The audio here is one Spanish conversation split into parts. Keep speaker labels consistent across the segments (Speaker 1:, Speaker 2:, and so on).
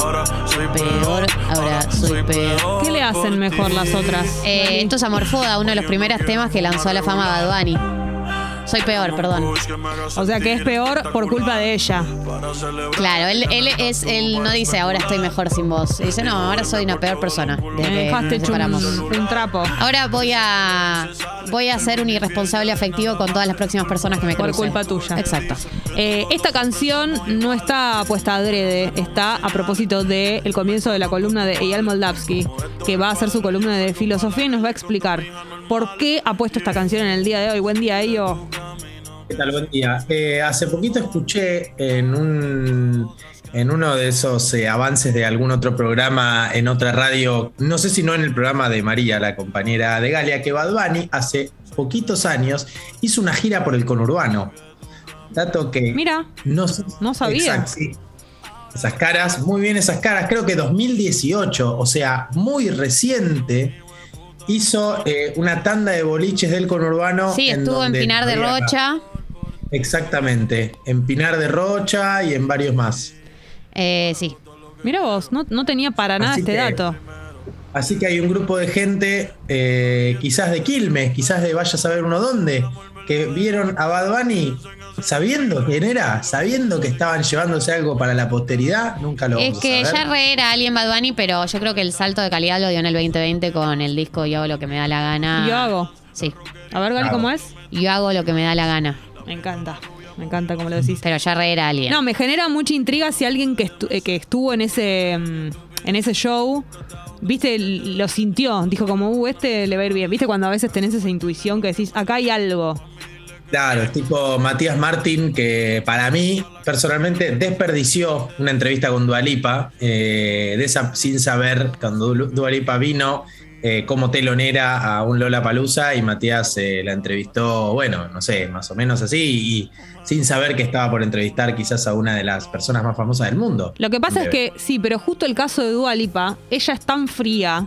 Speaker 1: ahora soy peor, ahora soy peor.
Speaker 2: ¿Qué le hacen mejor las otras?
Speaker 3: Eh, esto es Amorfoda, uno de los primeros temas que lanzó a la fama Bad Bunny. Soy peor, perdón.
Speaker 2: O sea que es peor por culpa de ella.
Speaker 3: Claro, él, él es, él no dice ahora estoy mejor sin vos. Dice, no, ahora soy una peor persona. desde
Speaker 2: Me
Speaker 3: que
Speaker 2: dejaste
Speaker 3: nos
Speaker 2: hecho
Speaker 3: separamos.
Speaker 2: un, un trapo.
Speaker 3: Ahora voy a voy a ser un irresponsable afectivo con todas las próximas personas que me
Speaker 2: Por
Speaker 3: crucen.
Speaker 2: culpa tuya.
Speaker 3: Exacto.
Speaker 2: Eh, esta canción no está puesta adrede, está a propósito del comienzo de la columna de Eyal Moldavsky, que va a hacer su columna de filosofía y nos va a explicar por qué ha puesto esta canción en el día de hoy. Buen día, Eyo.
Speaker 4: ¿Qué tal? Buen día. Eh, hace poquito escuché en un en uno de esos eh, avances de algún otro programa en otra radio, no sé si no en el programa de María, la compañera de Galia, que Bad Bunny hace poquitos años hizo una gira por el conurbano. Dato que
Speaker 2: Mira,
Speaker 4: no,
Speaker 2: no sabía.
Speaker 4: Exacto, sí. Esas caras, muy bien esas caras, creo que 2018, o sea, muy reciente, hizo eh, una tanda de boliches del conurbano.
Speaker 3: Sí, estuvo en Pinar de Rocha.
Speaker 4: Exactamente, en Pinar de Rocha y en varios más.
Speaker 3: Eh, sí.
Speaker 2: mira vos, no, no tenía para nada
Speaker 4: Así
Speaker 2: este
Speaker 4: que-
Speaker 2: dato.
Speaker 4: Así que hay un grupo de gente, eh, quizás de Quilmes, quizás de vaya a saber uno dónde, que vieron a Bad Bunny sabiendo quién era, sabiendo que estaban llevándose algo para la posteridad, nunca lo
Speaker 3: Es que
Speaker 4: a ver.
Speaker 3: ya re era alguien Bad Bunny, pero yo creo que el salto de calidad lo dio en el 2020 con el disco Yo hago lo que me da la gana.
Speaker 2: Yo hago.
Speaker 3: Sí.
Speaker 2: A ver, Gali. ¿cómo es?
Speaker 3: Yo hago lo que me da la gana.
Speaker 2: Me encanta. Me encanta como lo decís.
Speaker 3: Pero ya re era alguien.
Speaker 2: No, me genera mucha intriga si alguien que, estu- eh, que estuvo en ese, mm, en ese show, viste, lo sintió. Dijo como, uh, este le va a ir bien. Viste cuando a veces tenés esa intuición que decís, acá hay algo.
Speaker 4: Claro, tipo Matías Martín, que para mí, personalmente, desperdició una entrevista con Dualipa, de esa, sin saber, cuando Du- Dua Lipa vino eh, como telonera a un Lola Palusa y Matías eh, la entrevistó, bueno, no sé, más o menos así, y sin saber que estaba por entrevistar quizás a una de las personas más famosas del mundo.
Speaker 2: Lo que pasa es que, sí, pero justo el caso de Dua Lipa, ella es tan fría.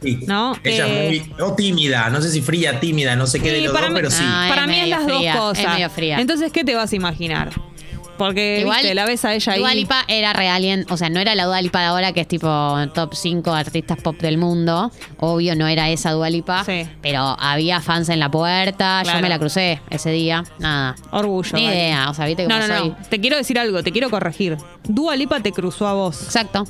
Speaker 4: Sí,
Speaker 2: ¿no?
Speaker 4: Ella
Speaker 2: Eh,
Speaker 4: es muy, o tímida, no sé si fría, tímida, no sé qué de los dos,
Speaker 2: mí-
Speaker 4: pero sí.
Speaker 3: Ah,
Speaker 2: Para
Speaker 3: es
Speaker 2: mí es las
Speaker 3: fría,
Speaker 2: dos
Speaker 3: es
Speaker 2: cosas.
Speaker 3: medio fría.
Speaker 2: Entonces, ¿qué te vas a imaginar? Porque,
Speaker 3: Igual,
Speaker 2: viste, la ves a ella ahí.
Speaker 3: Dua Lipa era re alguien, o sea, no era la Dua Lipa de ahora que es tipo top 5 artistas pop del mundo. Obvio, no era esa Dua Lipa.
Speaker 2: Sí.
Speaker 3: Pero había fans en la puerta,
Speaker 2: Claro.
Speaker 3: yo me la crucé ese día. Nada.
Speaker 2: Orgullo.
Speaker 3: Ni idea, o sea, viste
Speaker 2: No,
Speaker 3: cómo
Speaker 2: no,
Speaker 3: soy.
Speaker 2: no. Te quiero decir algo, te quiero corregir. Dua Lipa te cruzó a vos.
Speaker 3: Exacto.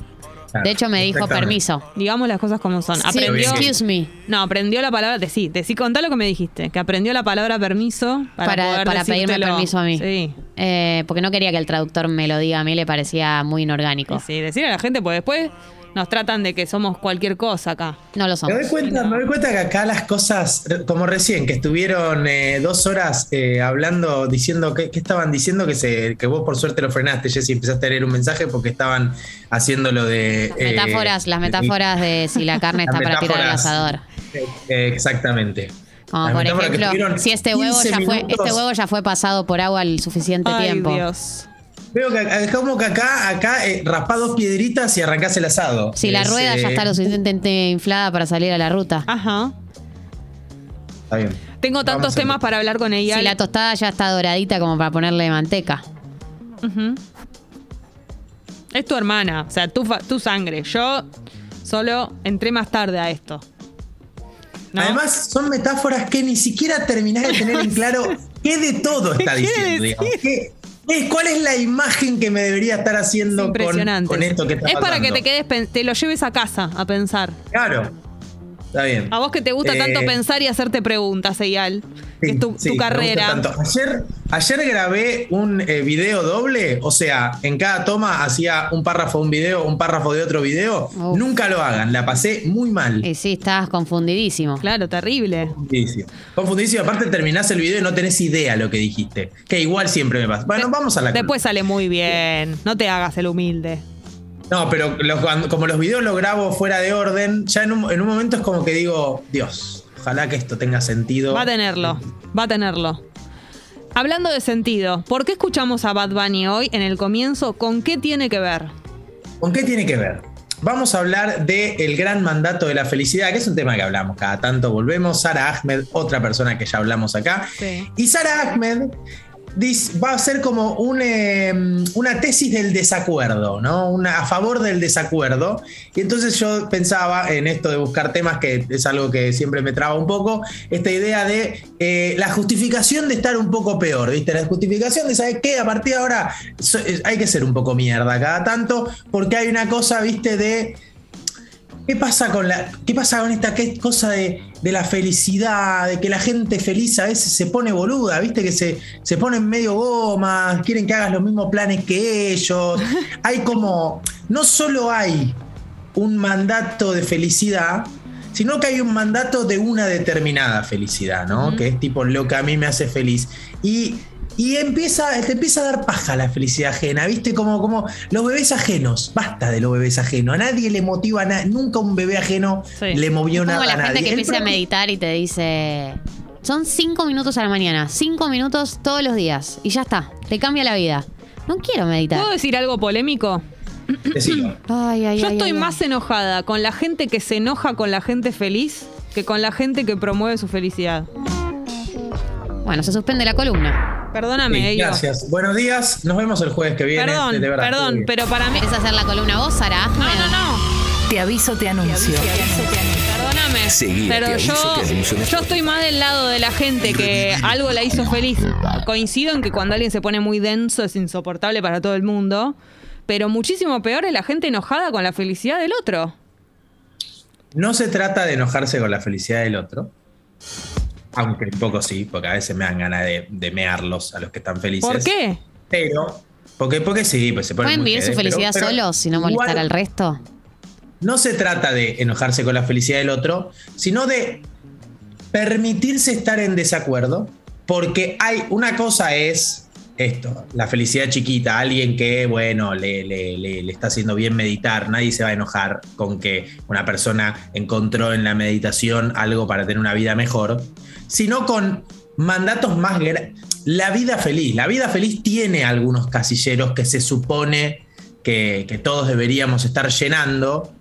Speaker 4: Claro,
Speaker 3: De hecho, me dijo permiso.
Speaker 2: Digamos las cosas como son.
Speaker 3: Sí,
Speaker 2: Aprendió.
Speaker 3: excuse me.
Speaker 2: No, aprendió la palabra. Decí, decí, contá lo que me dijiste. Que aprendió la palabra permiso para,
Speaker 3: Para,
Speaker 2: poder
Speaker 3: para pedirme permiso a mí.
Speaker 2: Sí.
Speaker 3: Eh, porque no quería que el traductor me lo diga, a mí le parecía muy inorgánico.
Speaker 2: Sí, sí, decirle a la gente, pues después nos tratan de que somos cualquier cosa acá.
Speaker 3: No lo
Speaker 4: Me
Speaker 3: somos.
Speaker 4: doy, cuenta, me doy cuenta que acá las cosas, como recién, que estuvieron eh, dos horas eh, hablando, diciendo, ¿qué, estaban diciendo? Que, se, que vos por suerte lo frenaste, Jessy, empezaste a leer un mensaje porque estaban haciendo lo de... eh,
Speaker 3: Metáforas, las metáforas de si la carne
Speaker 4: Las
Speaker 3: está para tirar al asador.
Speaker 4: eh, exactamente.
Speaker 3: Como
Speaker 4: Las
Speaker 3: por ejemplo, si este huevo
Speaker 4: 15
Speaker 3: ya fue, este huevo ya fue pasado por agua el suficiente
Speaker 2: Ay,
Speaker 3: tiempo.
Speaker 2: Dios.
Speaker 4: Veo que acá- como que acá, acá eh, raspá dos piedritas y arrancás el asado.
Speaker 3: Si la
Speaker 4: Es,
Speaker 3: rueda ya
Speaker 4: eh,
Speaker 3: está lo suficientemente inflada para salir a la ruta.
Speaker 2: Ajá.
Speaker 4: Está bien.
Speaker 2: Tengo tantos
Speaker 4: Vamos a
Speaker 2: temas para hablar con ella.
Speaker 3: Si la tostada ya está doradita como para ponerle manteca.
Speaker 2: Ujú. Es tu hermana, o sea, tu, fa- tu sangre. Yo solo entré más tarde a esto. ¿No?
Speaker 4: Además, son metáforas que ni siquiera terminás de tener en claro qué de todo está
Speaker 2: ¿Qué
Speaker 4: diciendo. digamos. ¿Qué- qué- ¿Cuál es la imagen que me debería estar haciendo con, esto que está
Speaker 2: es para que te quedes, te lo lleves a casa a pensar.
Speaker 4: Claro. Está bien.
Speaker 2: A vos que te gusta
Speaker 4: Eh,
Speaker 2: tanto pensar y hacerte preguntas, Eyal.
Speaker 4: sí,
Speaker 2: es tu,
Speaker 4: sí,
Speaker 2: tu
Speaker 4: me gusta
Speaker 2: carrera.
Speaker 4: tanto. Ayer, ayer grabé un eh, video doble, o sea, en cada toma hacía un párrafo de un video, un párrafo de otro video.
Speaker 3: Uf.
Speaker 4: Nunca lo hagan, la pasé muy mal.
Speaker 3: Y sí, estabas confundidísimo.
Speaker 2: Claro, terrible.
Speaker 4: Confundidísimo. Confundidísimo. Aparte terminás el video y no tenés idea lo que dijiste. Que igual siempre me pasa. Bueno,
Speaker 2: De-
Speaker 4: vamos a la
Speaker 2: Después sale muy bien. No te hagas el humilde.
Speaker 4: No, pero los- como los videos los grabo fuera de orden, ya en un, en un momento es como que digo, Dios, ojalá que esto tenga sentido.
Speaker 2: Va a tenerlo, va a tenerlo. Hablando de sentido, ¿por qué escuchamos a Bad Bunny hoy en el comienzo? ¿Con qué tiene que ver?
Speaker 4: ¿Con qué tiene que ver? Vamos a hablar del el gran mandato de la felicidad, que es un tema que hablamos cada tanto. Volvemos. Sara Ahmed, otra persona que ya hablamos acá.
Speaker 2: Sí.
Speaker 4: Y Sara Ahmed va a ser como eh, una tesis del desacuerdo, ¿no? A favor del desacuerdo. Y entonces yo pensaba en esto de buscar temas, que es algo que siempre me traba un poco, esta idea de eh, la justificación de estar un poco peor, ¿viste? La justificación de, ¿sabes qué? A partir de ahora eh, hay que ser un poco mierda cada tanto, porque hay una cosa, ¿viste? De... ¿Qué pasa con la, qué pasa con esta cosa de, de la felicidad, de que la gente feliz a veces se pone boluda, viste que se, se ponen medio gomas, quieren que hagas los mismos planes que ellos. Hay como, no solo hay un mandato de felicidad, sino que hay un mandato de una determinada felicidad, ¿no? Que es tipo lo que a mí me hace feliz. Y, y empieza, te empieza a dar paja la felicidad ajena, ¿viste? Como, como los bebés ajenos. Basta de los bebés ajenos. A nadie le motiva nada. Nunca un bebé ajeno
Speaker 2: Sí.
Speaker 4: le movió
Speaker 3: Es como
Speaker 4: nada
Speaker 3: la
Speaker 4: a
Speaker 3: gente
Speaker 4: nadie.
Speaker 3: que empieza a meditar y te dice. Son cinco minutos a la mañana, cinco minutos todos los días. Y ya está, te cambia la vida. No quiero meditar.
Speaker 2: ¿Puedo decir algo polémico?
Speaker 3: Ay, ay,
Speaker 2: Yo
Speaker 3: ay,
Speaker 2: estoy
Speaker 3: ay, ay.
Speaker 2: más enojada con la gente que se enoja con la gente feliz que con la gente que promueve su felicidad.
Speaker 3: Bueno, se suspende la columna.
Speaker 2: Perdóname,
Speaker 4: Sí, gracias. Buenos días. Nos vemos el jueves que viene.
Speaker 2: Perdón,
Speaker 4: De verdad,
Speaker 2: perdón, pero para mí.
Speaker 3: ¿Querés hacer la columna vos, Sara?
Speaker 2: No, no, no.
Speaker 1: Te aviso, te anuncio.
Speaker 2: Perdóname.
Speaker 5: Seguí,
Speaker 2: pero
Speaker 5: te aviso,
Speaker 2: yo,
Speaker 5: te anuncio en
Speaker 2: yo estoy más del lado de la gente que algo la hizo feliz. Coincido en que cuando alguien se pone muy denso es insoportable para todo el mundo. Pero muchísimo peor es la gente enojada con la felicidad del otro.
Speaker 4: No se trata de enojarse con la felicidad del otro. Aunque un poco sí, porque a veces me dan ganas de, de mearlos a los que están felices.
Speaker 2: ¿Por qué?
Speaker 4: Pero, porque, porque sí, pues se ponen
Speaker 3: ¿Pueden vivir su
Speaker 4: pero-
Speaker 3: felicidad
Speaker 4: pero
Speaker 3: solos sin no molestar
Speaker 4: igual
Speaker 3: al resto?
Speaker 4: No se trata de enojarse con la felicidad del otro, sino de permitirse estar en desacuerdo, porque hay una cosa es esto, la felicidad chiquita, alguien que, bueno, le, le- le- está haciendo bien meditar, nadie se va a enojar con que una persona encontró en la meditación algo para tener una vida mejor, sino con mandatos más... La vida feliz, la vida feliz tiene algunos casilleros que se supone que, todos deberíamos estar llenando,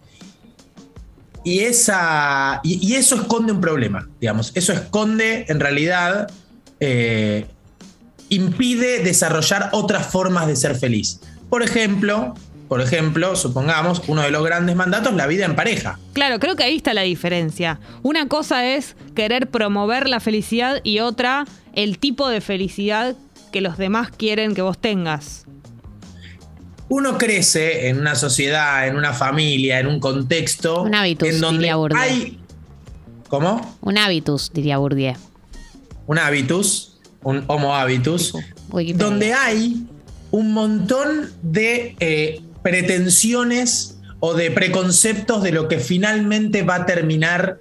Speaker 4: y, esa, y, y eso esconde un problema, digamos. Eso esconde, en realidad, eh, impide desarrollar otras formas de ser feliz. Por ejemplo, por ejemplo, supongamos, uno de los grandes mandatos, la vida en pareja.
Speaker 2: Claro, creo que ahí está la diferencia. Una cosa es querer promover la felicidad y otra el tipo de felicidad que los demás quieren que vos tengas.
Speaker 4: Uno crece en una sociedad, en una familia, en un contexto
Speaker 3: Un hábitus,
Speaker 4: en donde
Speaker 3: diría Bourdieu.
Speaker 4: hay... ¿Cómo?
Speaker 3: Un hábitus, diría Bourdieu.
Speaker 4: Un hábitus, un homo habitus, donde hay un montón de eh, pretensiones o de preconceptos de lo que finalmente va a terminar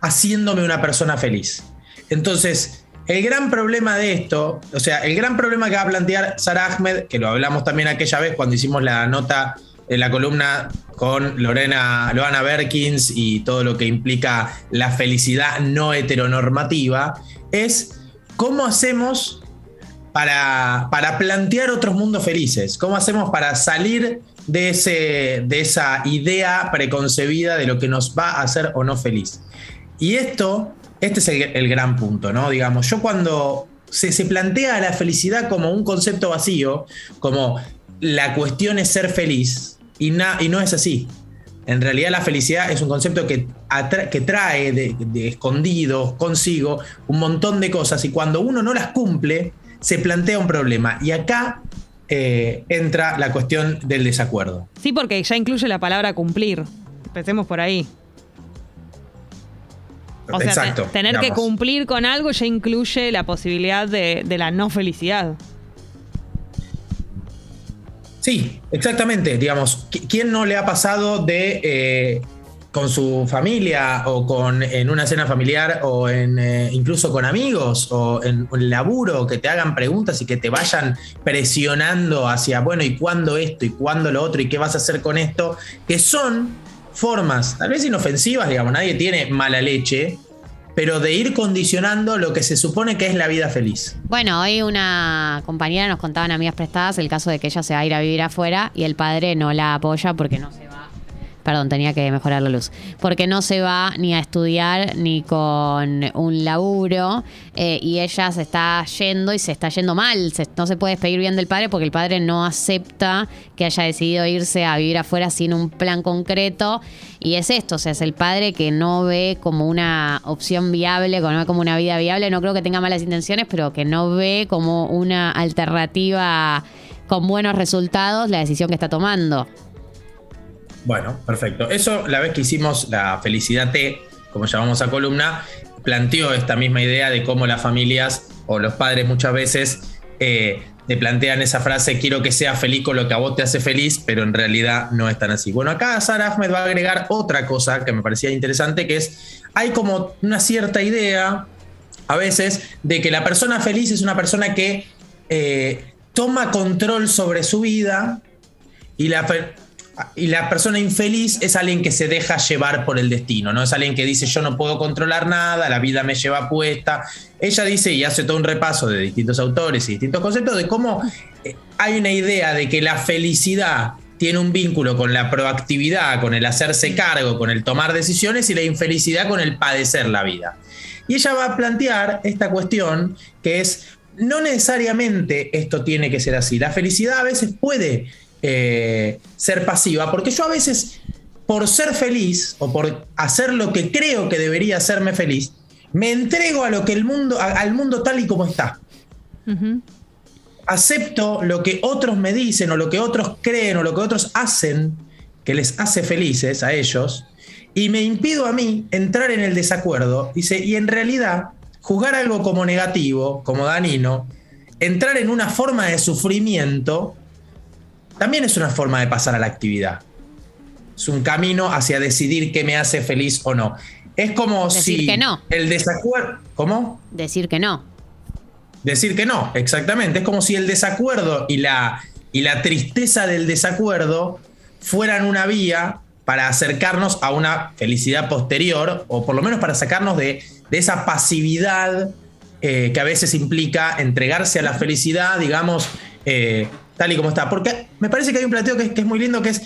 Speaker 4: haciéndome una persona feliz. Entonces, el gran problema de esto, o sea, el gran problema que va a plantear Sara Ahmed, que lo hablamos también aquella vez cuando hicimos la nota en la columna con Lorena, Loana Berkins y todo lo que implica la felicidad no heteronormativa, es cómo hacemos para, para plantear otros mundos felices, cómo hacemos para salir de, ese, de esa idea preconcebida de lo que nos va a hacer o no feliz. Y esto, este es el, gran punto, ¿no? Digamos, yo cuando se, se plantea la felicidad como un concepto vacío, como la cuestión es ser feliz, y, na- y no es así. En realidad la felicidad es un concepto que, que trae de, de escondido consigo un montón de cosas y cuando uno no las cumple, se plantea un problema. Y acá eh, entra la cuestión del desacuerdo.
Speaker 2: Sí, porque ya incluye la palabra cumplir. Empecemos por ahí. O sea,
Speaker 4: Exacto.
Speaker 2: tener que cumplir con algo ya incluye la posibilidad de, de la no felicidad.
Speaker 4: Sí, exactamente. Digamos, ¿qui- ¿quién no le ha pasado de eh, con su familia o con en una cena familiar o en eh, incluso con amigos o en el laburo que te hagan preguntas y que te vayan presionando hacia bueno y cuándo esto y cuándo lo otro y qué vas a hacer con esto que son formas tal vez inofensivas digamos nadie tiene mala leche pero de ir condicionando lo que se supone que es la vida feliz.
Speaker 3: Bueno, hoy una compañera nos contaba en Amigas Prestadas el caso de que ella se va a ir a vivir afuera y el padre no la apoya porque no se va Perdón, tenía que mejorar la luz. Porque no se va ni a estudiar ni con un laburo. eh, y ella se está yendo y se está yendo mal. No se puede despedir bien del padre porque el padre no acepta que haya decidido irse a vivir afuera sin un plan concreto. Y es esto, o sea, es el padre que no ve como una opción viable, no ve como una vida viable. No creo que tenga malas intenciones, pero que no ve como una alternativa con buenos resultados la decisión que está tomando.
Speaker 4: Bueno, perfecto. Eso, la vez que hicimos la Felicidad T, como llamamos a columna, planteó esta misma idea de cómo las familias o los padres muchas veces eh, te plantean esa frase, quiero que seas feliz con lo que a vos te hace feliz, pero en realidad no es tan así. Bueno, acá Sara Ahmed va a agregar otra cosa que me parecía interesante, que es, hay como una cierta idea a veces de que la persona feliz es una persona que eh, toma control sobre su vida y la, y la persona infeliz es alguien que se deja llevar por el destino, ¿no? Es alguien que dice yo no puedo controlar nada, la vida me lleva puesta. Ella dice y hace todo un repaso de distintos autores y distintos conceptos de cómo eh, hay una idea de que la felicidad tiene un vínculo con la proactividad, con el hacerse cargo, con el tomar decisiones y la infelicidad con el padecer la vida. Y ella va a plantear esta cuestión que es, no necesariamente esto tiene que ser así. La felicidad a veces puede eh, ser pasiva, porque yo a veces, por ser feliz o por hacer lo que creo que debería hacerme feliz, me entrego a lo que el mundo, a- al mundo tal y como está. Acepto lo que otros me dicen o lo que otros creen o lo que otros hacen que les hace felices a ellos y me impido a mí entrar en el desacuerdo. Dice, y en realidad, juzgar algo como negativo, como danino, entrar en una forma de sufrimiento, también es una forma de pasar a la actividad. Es un camino hacia decidir qué me hace feliz o no. Es como
Speaker 3: Decir
Speaker 4: si
Speaker 3: que no.
Speaker 4: el desacuerdo. ¿Cómo?
Speaker 3: Decir que no.
Speaker 4: Decir que no, exactamente. Es como si el desacuerdo y la, y la tristeza del desacuerdo fueran una vía para acercarnos a una felicidad posterior, o por lo menos para sacarnos de, de esa pasividad eh, que a veces implica entregarse a la felicidad, digamos, eh, tal y como está. Porque me parece que hay un planteo que es, que es muy lindo, que es,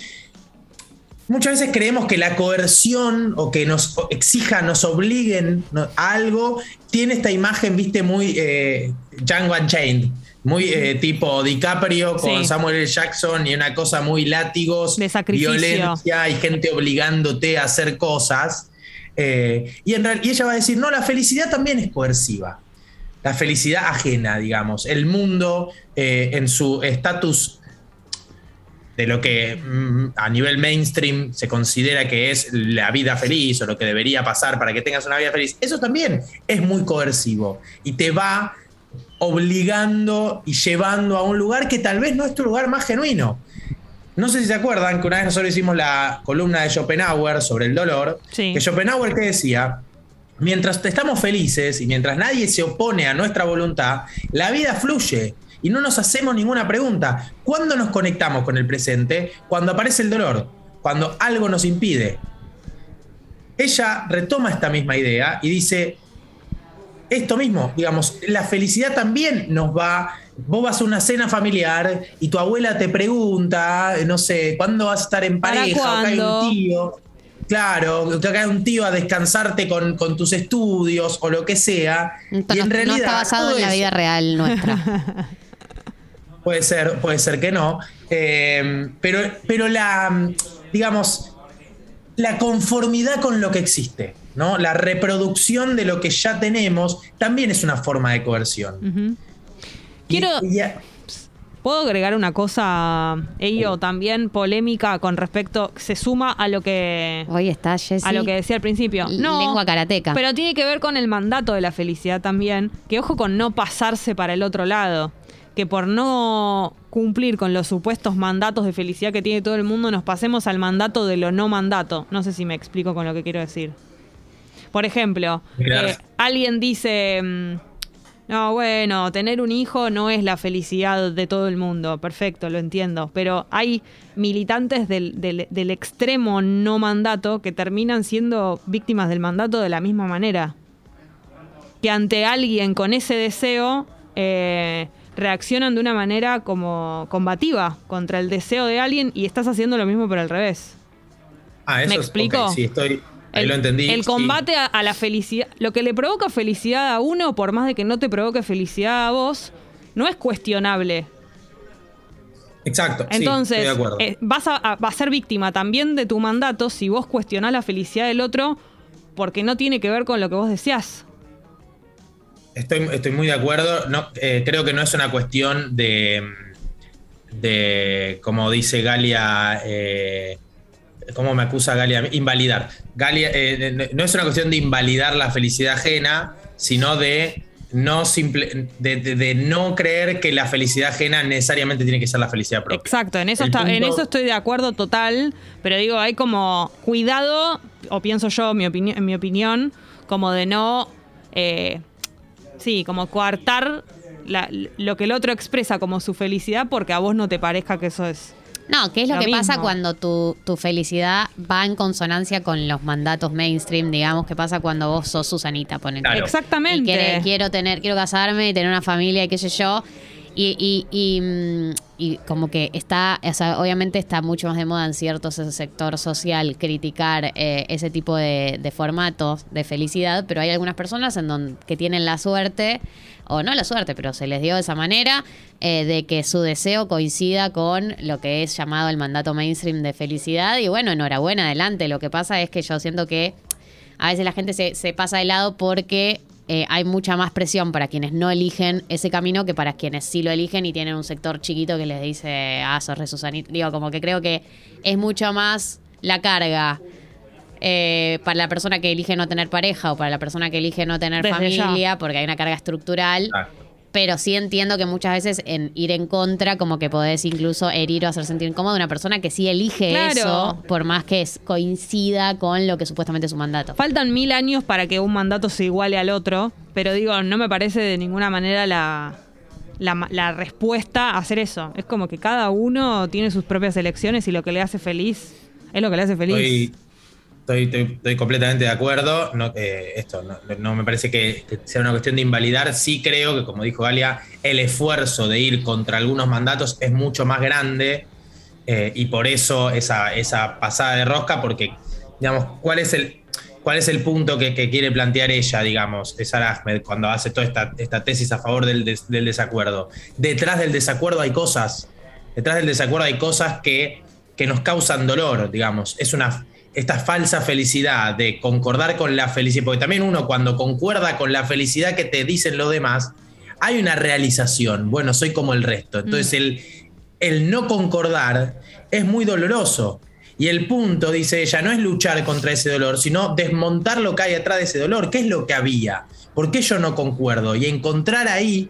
Speaker 4: Muchas veces creemos que la coerción o que nos exijan, nos obliguen a algo, tiene esta imagen, viste, muy eh, Django Unchained, muy eh, tipo DiCaprio con
Speaker 2: Sí.
Speaker 4: Samuel L. Jackson y una cosa muy látigos,
Speaker 2: De
Speaker 4: violencia y gente obligándote a hacer cosas. Eh, y, en y ella va a decir, no, la felicidad también es coerciva. La felicidad ajena, digamos. El mundo eh, en su estatus de lo que mm, a nivel mainstream se considera que es la vida feliz o lo que debería pasar para que tengas una vida feliz, eso también es muy coercivo y te va obligando y llevando a un lugar que tal vez no es tu lugar más genuino. No sé si se acuerdan que una vez nosotros hicimos la columna de Schopenhauer sobre el dolor,
Speaker 2: Sí.
Speaker 4: que Schopenhauer que decía, mientras estamos felices y mientras nadie se opone a nuestra voluntad, la vida fluye y no nos hacemos ninguna pregunta. ¿Cuándo nos conectamos con el presente? Cuando aparece el dolor, cuando algo nos impide. Ella retoma esta misma idea y dice, esto mismo, digamos, la felicidad también nos va. Vos vas a una cena familiar y tu abuela te pregunta, no sé, ¿cuándo vas a estar en
Speaker 2: ¿Para
Speaker 4: pareja? Que hay un tío. Claro, que acá hay un tío a descansarte con, con tus estudios o lo que sea. Y
Speaker 3: no,
Speaker 4: en
Speaker 3: no
Speaker 4: realidad.
Speaker 3: está basado en la
Speaker 4: eso-
Speaker 3: vida real nuestra.
Speaker 4: Puede ser, puede ser que no. Eh, pero, pero la, digamos, la conformidad con lo que existe, ¿no? La reproducción de lo que ya tenemos también es una forma de coerción.
Speaker 2: Quiero-
Speaker 4: y-
Speaker 2: ¿Puedo agregar una cosa, ello también polémica con respecto, se suma a lo que
Speaker 3: Hoy está Jessy.
Speaker 2: a lo que decía al principio.
Speaker 3: L-
Speaker 2: No,
Speaker 3: lengua karateca.
Speaker 2: Pero tiene que ver con el mandato de la felicidad también, que ojo con no pasarse para el otro lado, que por no cumplir con los supuestos mandatos de felicidad que tiene todo el mundo, nos pasemos al mandato de lo no mandato. No sé si me explico con lo que quiero decir. Por ejemplo, eh, alguien dice, mm, no, bueno, tener un hijo no es la felicidad de todo el mundo, perfecto, lo entiendo, pero hay militantes del, del- del extremo no mandato que terminan siendo víctimas del mandato de la misma manera. Que ante alguien con ese deseo eh, reaccionan de una manera como combativa contra el deseo de alguien y estás haciendo lo mismo pero al revés.
Speaker 4: Ah, eso
Speaker 2: ¿Me
Speaker 4: es-
Speaker 2: explico?
Speaker 4: sí, estoy. Ahí
Speaker 2: El,
Speaker 4: lo entendí.
Speaker 2: el combate a, a la felicidad, lo que le provoca felicidad a uno, por más de que no te provoque felicidad a vos, no es cuestionable.
Speaker 4: Exacto. sí,
Speaker 2: Entonces,
Speaker 4: estoy de acuerdo.
Speaker 2: eh, vas a, a- vas a ser víctima también de tu mandato si vos cuestionás la felicidad del otro porque no tiene que ver con lo que vos deseás.
Speaker 4: Estoy, estoy muy de acuerdo. No, eh, creo que no es una cuestión de, de como dice Galia, eh, ¿cómo me acusa Galia? Invalidar. Galia, eh, no es una cuestión de invalidar la felicidad ajena, sino de no, simple, de, de- de no creer que la felicidad ajena necesariamente tiene que ser la felicidad propia.
Speaker 2: Exacto, en eso, está, en eso estoy de acuerdo total, pero digo, hay como cuidado, o pienso yo, mi opini- en mi opinión, como de no, eh, sí, como coartar la- lo que el otro expresa como su felicidad porque a vos no te parezca que eso es.
Speaker 3: No, ¿qué es lo,
Speaker 2: Lo
Speaker 3: que pasa cuando tu, tu felicidad va en consonancia con los mandatos mainstream, digamos? ¿Qué pasa cuando vos sos Susanita, ponete?
Speaker 4: Claro.
Speaker 2: Exactamente.
Speaker 3: Y quiere- quiero tener, quiero casarme y tener una familia y qué sé yo. Y, y, y, mm, y como que está, o sea, obviamente está mucho más de moda en cierto se- sector social criticar eh, ese tipo de, formatos de felicidad, pero hay algunas personas en donde, que tienen la suerte, o no la suerte, pero se les dio de esa manera, eh, de que su deseo coincida con lo que es llamado el mandato mainstream de felicidad. Y bueno, enhorabuena, adelante. Lo que pasa es que yo siento que a veces la gente se pasa de lado porque eh, hay mucha más presión para quienes no eligen ese camino que para quienes sí lo eligen y tienen un sector chiquito que les dice, ah, sos re Susanita. Digo, como que creo que es mucho más la carga eh, para la persona que elige no tener pareja o para la persona que elige no tener
Speaker 2: Desde ya.
Speaker 3: familia, porque hay una carga estructural. Pero sí entiendo que muchas veces en ir en contra, como que podés incluso herir o hacer sentir incómodo a una persona que sí elige
Speaker 2: Claro.
Speaker 3: eso, por más que es- coincida con lo que supuestamente es su mandato.
Speaker 2: Faltan mil años para que un mandato se iguale al otro, pero digo, no me parece de ninguna manera la, la, la respuesta a hacer eso. Es como que cada uno tiene sus propias elecciones y lo que le hace feliz es lo que le hace feliz.
Speaker 4: Estoy, estoy- completamente de acuerdo. No, eh, esto no, me parece que, sea una cuestión de invalidar. Sí creo que, como dijo Galia, el esfuerzo de ir contra algunos mandatos es mucho más grande eh, y por eso esa, esa pasada de rosca, porque, digamos, ¿cuál es el, cuál es el punto que, quiere plantear ella, digamos, de Sarah Ahmed, cuando hace toda esta, esta tesis a favor del, des- del desacuerdo? Detrás del desacuerdo hay cosas. Detrás del desacuerdo hay cosas que, que nos causan dolor, digamos. Es una esta falsa felicidad de concordar con la felicidad, porque también uno cuando concuerda con la felicidad que te dicen los demás, hay una realización, bueno, soy como el resto. Entonces el, el no concordar es muy doloroso. Y el punto, dice ella, no es luchar contra ese dolor, sino desmontar lo que hay atrás de ese dolor. ¿Qué es lo que había? ¿Por qué yo no concuerdo? Y encontrar ahí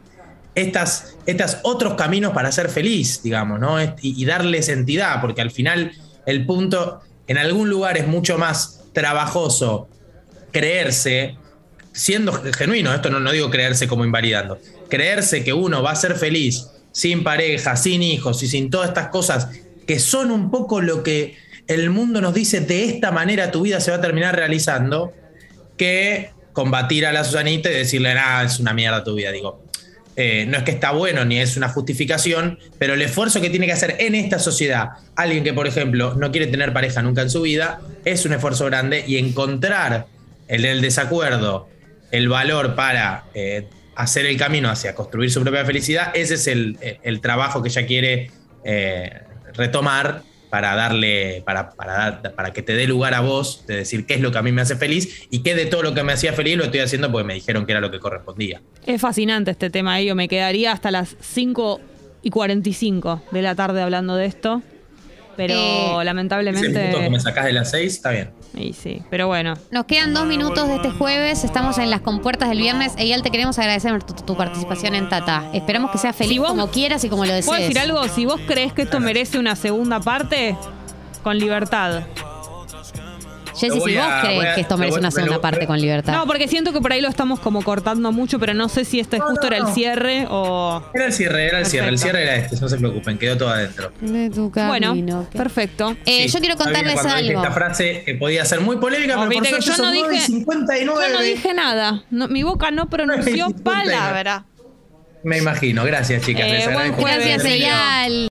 Speaker 4: estas, estas otros caminos para ser feliz, digamos, ¿no? Y, y darles entidad, porque al final el punto, en algún lugar es mucho más trabajoso creerse, siendo genuino, esto no, no digo creerse como invalidando, creerse que uno va a ser feliz sin pareja, sin hijos y sin todas estas cosas que son un poco lo que el mundo nos dice de esta manera tu vida se va a terminar realizando, que combatir a la Susanita y decirle, nada, es una mierda tu vida. Digo, eh, no es que está bueno ni es una justificación, pero el esfuerzo que tiene que hacer en esta sociedad alguien que, por ejemplo, no quiere tener pareja nunca en su vida, es un esfuerzo grande y encontrar el, el desacuerdo, el valor para eh, hacer el camino hacia construir su propia felicidad, ese es el, trabajo que ella quiere eh, retomar para darle, para, para, dar- para que te dé lugar a vos de decir qué es lo que a mí me hace feliz y qué de todo lo que me hacía feliz lo estoy haciendo porque me dijeron que era lo que correspondía.
Speaker 2: Es fascinante este tema, y yo me quedaría hasta las 5 y 45 de la tarde hablando de esto. Pero
Speaker 3: Eh,
Speaker 2: lamentablemente.
Speaker 4: minuto que me sacás de las seis, está bien.
Speaker 2: Y sí, pero bueno.
Speaker 3: Nos quedan dos minutos de este jueves, estamos en las compuertas del viernes. Eyal, te queremos agradecer tu, tu participación en Tata. Esperamos que sea feliz
Speaker 2: Si vos-
Speaker 3: como quieras y como lo desees.
Speaker 2: ¿Puedo decir algo? Si vos crees que esto merece una segunda parte, con libertad.
Speaker 3: Jessy, si vos
Speaker 4: a-
Speaker 3: crees
Speaker 4: a-
Speaker 3: que esto merece
Speaker 4: voy-
Speaker 3: una
Speaker 4: me
Speaker 3: segunda
Speaker 4: lo-
Speaker 3: parte con libertad.
Speaker 2: No, porque siento que por ahí lo estamos como cortando mucho, pero no sé si este
Speaker 4: No,
Speaker 2: justo
Speaker 4: no,
Speaker 2: era el cierre o.
Speaker 4: Era el cierre, era el cierre. El cierre era este, no se preocupen, quedó todo adentro.
Speaker 3: De tu
Speaker 2: Bueno,
Speaker 3: camino, que-
Speaker 2: perfecto.
Speaker 3: Eh,
Speaker 4: Sí,
Speaker 3: yo quiero contarles
Speaker 4: cuando
Speaker 3: algo.
Speaker 4: Esta frase eh, podía ser muy polémica,
Speaker 2: No,
Speaker 4: pero por
Speaker 2: que
Speaker 4: suerte
Speaker 2: yo
Speaker 4: son
Speaker 2: no
Speaker 4: 9 y
Speaker 2: dije-
Speaker 4: 59.
Speaker 2: Yo no dije nada. No, mi boca no pronunció
Speaker 4: 59.
Speaker 2: palabra.
Speaker 4: Me imagino. Gracias, chicas.
Speaker 2: Eh,
Speaker 4: Les agradezco.
Speaker 3: Gracias. Eyal.